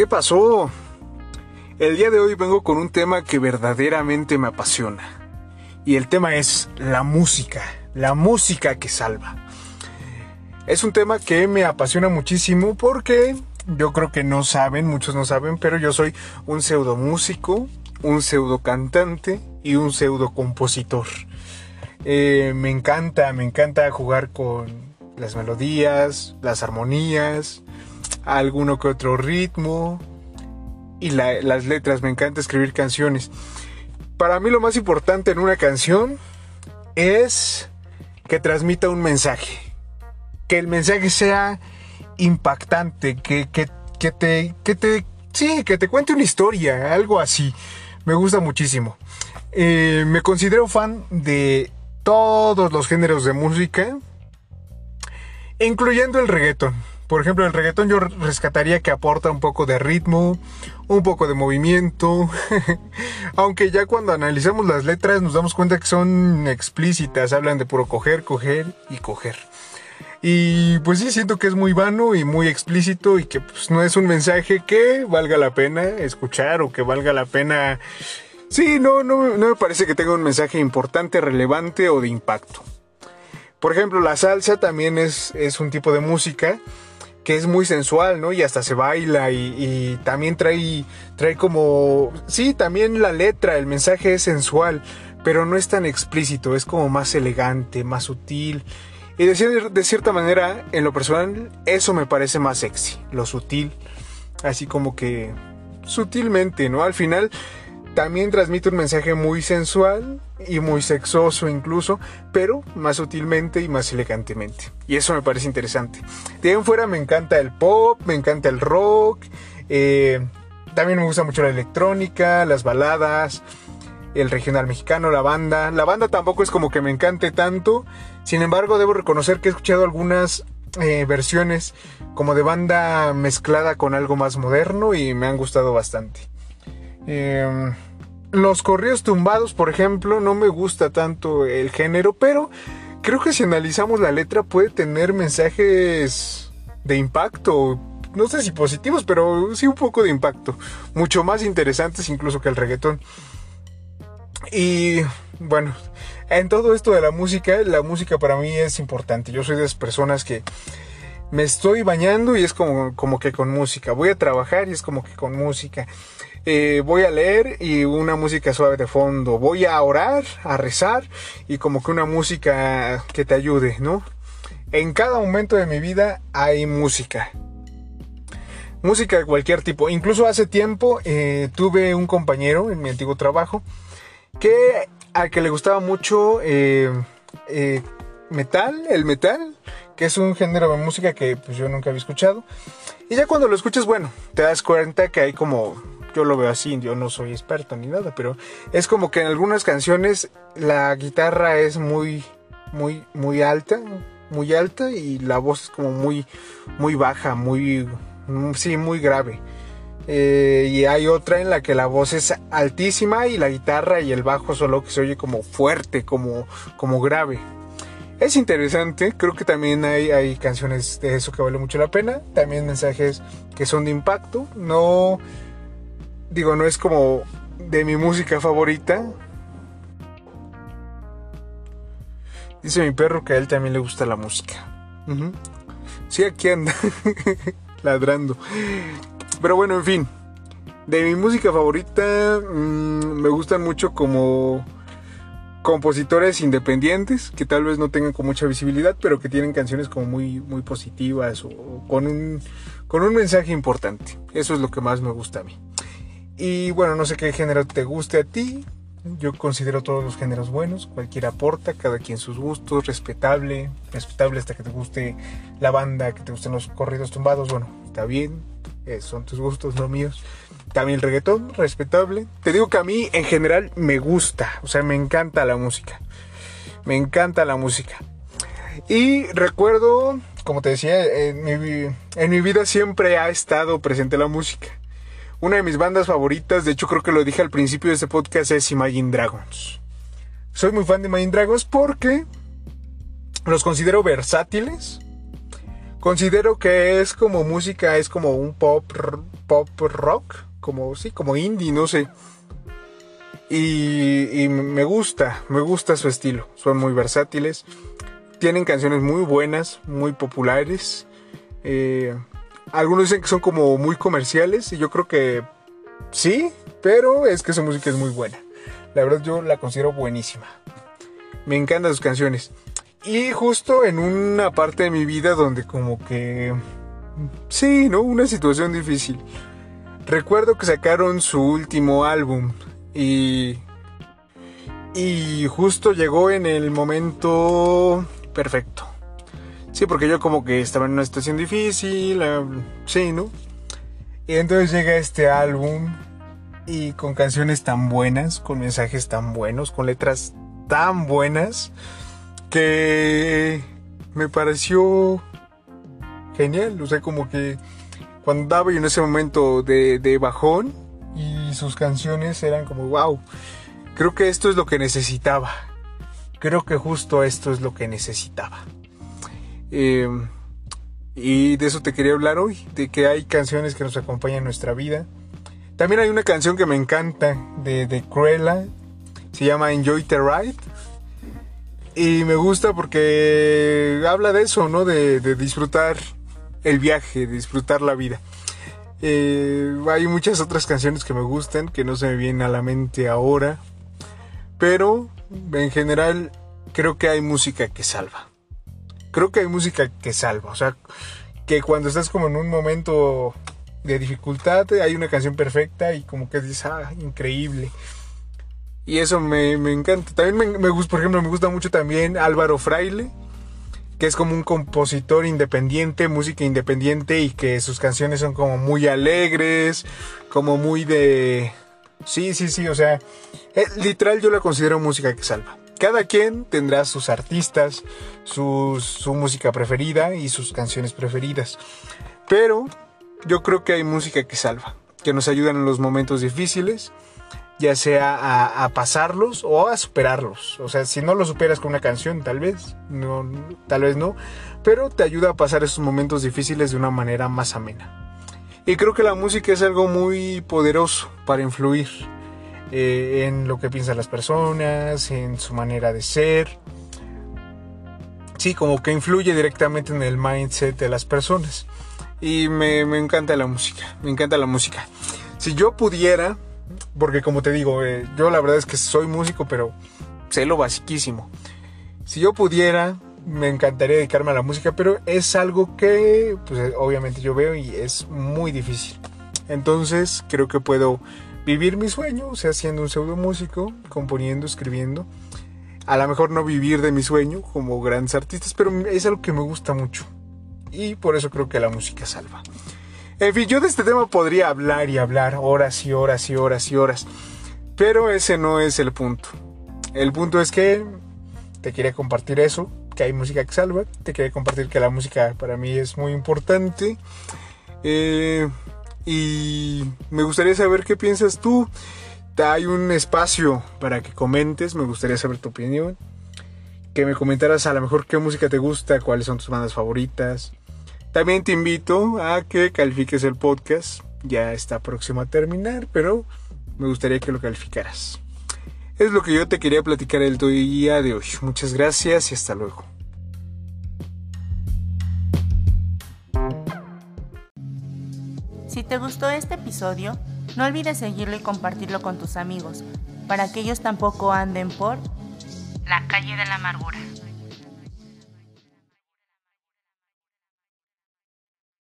¿Qué pasó? El día de hoy vengo con un tema que verdaderamente me apasiona. Y el tema es la música, la música que salva. Es un tema que me apasiona muchísimo porque yo creo que no saben, muchos no saben, pero yo soy un pseudo músico, un pseudo cantante y un pseudo compositor. Eh, me encanta, me encanta jugar con las melodías, las armonías, alguno que otro ritmo y las letras. Me encanta escribir canciones. Para mí lo más importante en una canción es que transmita un mensaje. Que el mensaje sea impactante, que, que, te, que te, sí, que te cuente una historia, algo así. Me gusta muchísimo. Eh, me considero fan de todos los géneros de música, incluyendo el reggaeton. Por ejemplo, el reggaetón yo rescataría que aporta un poco de ritmo, un poco de movimiento, aunque ya cuando analizamos las letras nos damos cuenta que son explícitas, hablan de puro coger, coger y coger. Y pues sí, siento que es muy vano y muy explícito y que pues, no es un mensaje que valga la pena escuchar o que valga la pena... Sí, no, no, no me parece que tenga un mensaje importante, relevante o de impacto. Por ejemplo, la salsa también es, es un tipo de música que es muy sensual, ¿no? Y hasta se baila y, también trae, trae como, sí, también la letra, el mensaje es sensual, pero no es tan explícito, es como más elegante, más sutil. Y de, de cierta manera, en lo personal, eso me parece más sexy, lo sutil, así como que sutilmente, ¿no? Al final también transmite un mensaje muy sensual y muy sexoso incluso, pero más sutilmente y más elegantemente. Y eso me parece interesante. De ahí en fuera me encanta el pop, me encanta el rock, eh, también me gusta mucho la electrónica, las baladas, el regional mexicano, la banda. La banda tampoco es como que me encante tanto, sin embargo debo reconocer que he escuchado algunas eh, versiones como de banda mezclada con algo más moderno y me han gustado bastante. Em, los corridos tumbados, por ejemplo, no me gusta tanto el género, pero creo que si analizamos la letra puede tener mensajes de impacto. No sé si positivos, pero sí un poco de impacto. Mucho más interesantes incluso que el reggaetón. Y bueno, en todo esto de la música, la música para mí es importante. Yo soy de esas personas que me estoy bañando y es como, como que con música. Voy a trabajar y es como que con música. Eh, voy a leer y una música suave de fondo. Voy a orar, a rezar y como que una música que te ayude, ¿no? En cada momento de mi vida hay música. Música de cualquier tipo. Incluso hace tiempo eh, tuve un compañero en mi antiguo trabajo que al que le gustaba mucho eh, metal, el metal, que es un género de música que pues, yo nunca había escuchado. Y ya cuando lo escuchas, bueno, te das cuenta que hay como yo lo veo así, yo no soy experto ni nada, pero es como que en algunas canciones la guitarra es muy, muy, muy alta, muy alta y la voz es como muy, muy baja, muy, sí, muy grave. Eh, y hay otra en la que la voz es altísima y la guitarra y el bajo solo que se oye como fuerte, como, como grave. Es interesante, creo que también hay, hay canciones de eso que vale mucho la pena, también mensajes que son de impacto, no digo, no es como de mi música favorita. Dice mi perro que a él también le gusta la música. Sí, aquí anda, ladrando. Pero bueno, en fin. De mi música favorita, mm, me gustan mucho como compositores independientes que tal vez no tengan con mucha visibilidad, pero que tienen canciones como muy, muy positivas o con un, con un mensaje importante. Eso es lo que más me gusta a mí. Y bueno, no sé qué género te guste a ti. Yo considero todos los géneros buenos, cualquiera aporta, cada quien sus gustos, respetable, respetable hasta que te guste la banda, que te gusten los corridos tumbados, bueno, está bien, eh, son tus gustos, no míos. También el reggaetón, respetable. Te digo que a mí en general me gusta, o sea, me encanta la música. Me encanta la música. Y recuerdo, como te decía, en mi, en mi vida siempre ha estado presente la música. Una de mis bandas favoritas, de hecho creo que lo dije al principio de este podcast, es Imagine Dragons. Soy muy fan de Imagine Dragons porque los considero versátiles, Considero que es como música, es como un pop, pop rock, como sí, como indie, no sé. Y, me gusta, me gusta su estilo. Son muy versátiles. Tienen canciones muy buenas, muy populares. Eh, algunos dicen que son como muy comerciales y yo creo que sí, pero es que su música es muy buena. La verdad yo la considero buenísima. Me encantan sus canciones. Y justo en una parte de mi vida donde como que... Sí, ¿no? Una situación difícil. Recuerdo que sacaron su último álbum y... Y justo llegó en el momento perfecto. Sí, porque yo como que estaba en una situación difícil, eh, sí, ¿no? Y entonces llega este álbum y con canciones tan buenas, con mensajes tan buenos, con letras tan buenas, que me pareció genial. O sea, como que cuando daba yo en ese momento de, de bajón y sus canciones eran como, wow, creo que esto es lo que necesitaba. Creo que justo esto es lo que necesitaba. Em, y de eso te quería hablar hoy, de que hay canciones que nos acompañan en nuestra vida. También hay una canción que me encanta de, de Cruella, se llama Enjoy the Ride. Y me gusta porque habla de eso, ¿no? De, disfrutar el viaje, de disfrutar la vida. Eh, hay muchas otras canciones que me gustan, que no se me vienen a la mente ahora. Pero en general creo que hay música que salva creo que hay música que salva. O sea, que cuando estás como en un momento de dificultad, hay una canción perfecta y como que dices, ah, increíble. Y eso me, encanta. También me, gusta, por ejemplo, me gusta mucho también Álvaro Fraile, que es como un compositor independiente, música independiente y que sus canciones son como muy alegres, como muy de... Sí, sí, sí, o sea, eh, literal yo la considero música que salva. Cada quien tendrá sus artistas, su música preferida y sus canciones preferidas. Pero yo creo que hay música que salva, que nos ayudan en los momentos difíciles, ya sea a, pasarlos o a superarlos. O sea, si no lo superas con una canción, tal vez, no, tal vez no, pero te ayuda a pasar esos momentos difíciles de una manera más amena. Y creo que la música es algo muy poderoso para influir eh, en lo que piensan las personas, en su manera de ser. Sí, como que influye directamente en el mindset de las personas. Y me, encanta la música, me encanta la música. Si yo pudiera, porque como te digo, eh, yo la verdad es que soy músico, pero sé lo basiquísimo. Si yo pudiera, me encantaría dedicarme a la música, pero es algo que, pues obviamente yo veo y es muy difícil. Entonces creo que puedo vivir mi sueño, o sea, siendo un pseudo músico, componiendo, escribiendo. A lo mejor no vivir de mi sueño como grandes artistas, pero es algo que me gusta mucho. Y por eso creo que la música salva. En fin, yo de este tema podría hablar y hablar horas y horas y horas y horas. Pero ese no es el punto. El punto es que te quería compartir eso, que hay música que salva. Te quería compartir que la música para mí es muy importante. Eh, y me gustaría saber qué piensas tú. Hay un espacio para que comentes, me gustaría saber tu opinión. Que me comentaras a lo mejor qué música te gusta, cuáles son tus bandas favoritas. También te invito a que califiques el podcast. Ya está próximo a terminar, pero me gustaría que lo calificaras. Es lo que yo te quería platicar el día de hoy. Muchas gracias y hasta luego. Si te gustó este episodio, no olvides seguirlo y compartirlo con tus amigos, para que ellos tampoco anden por la calle de la amargura.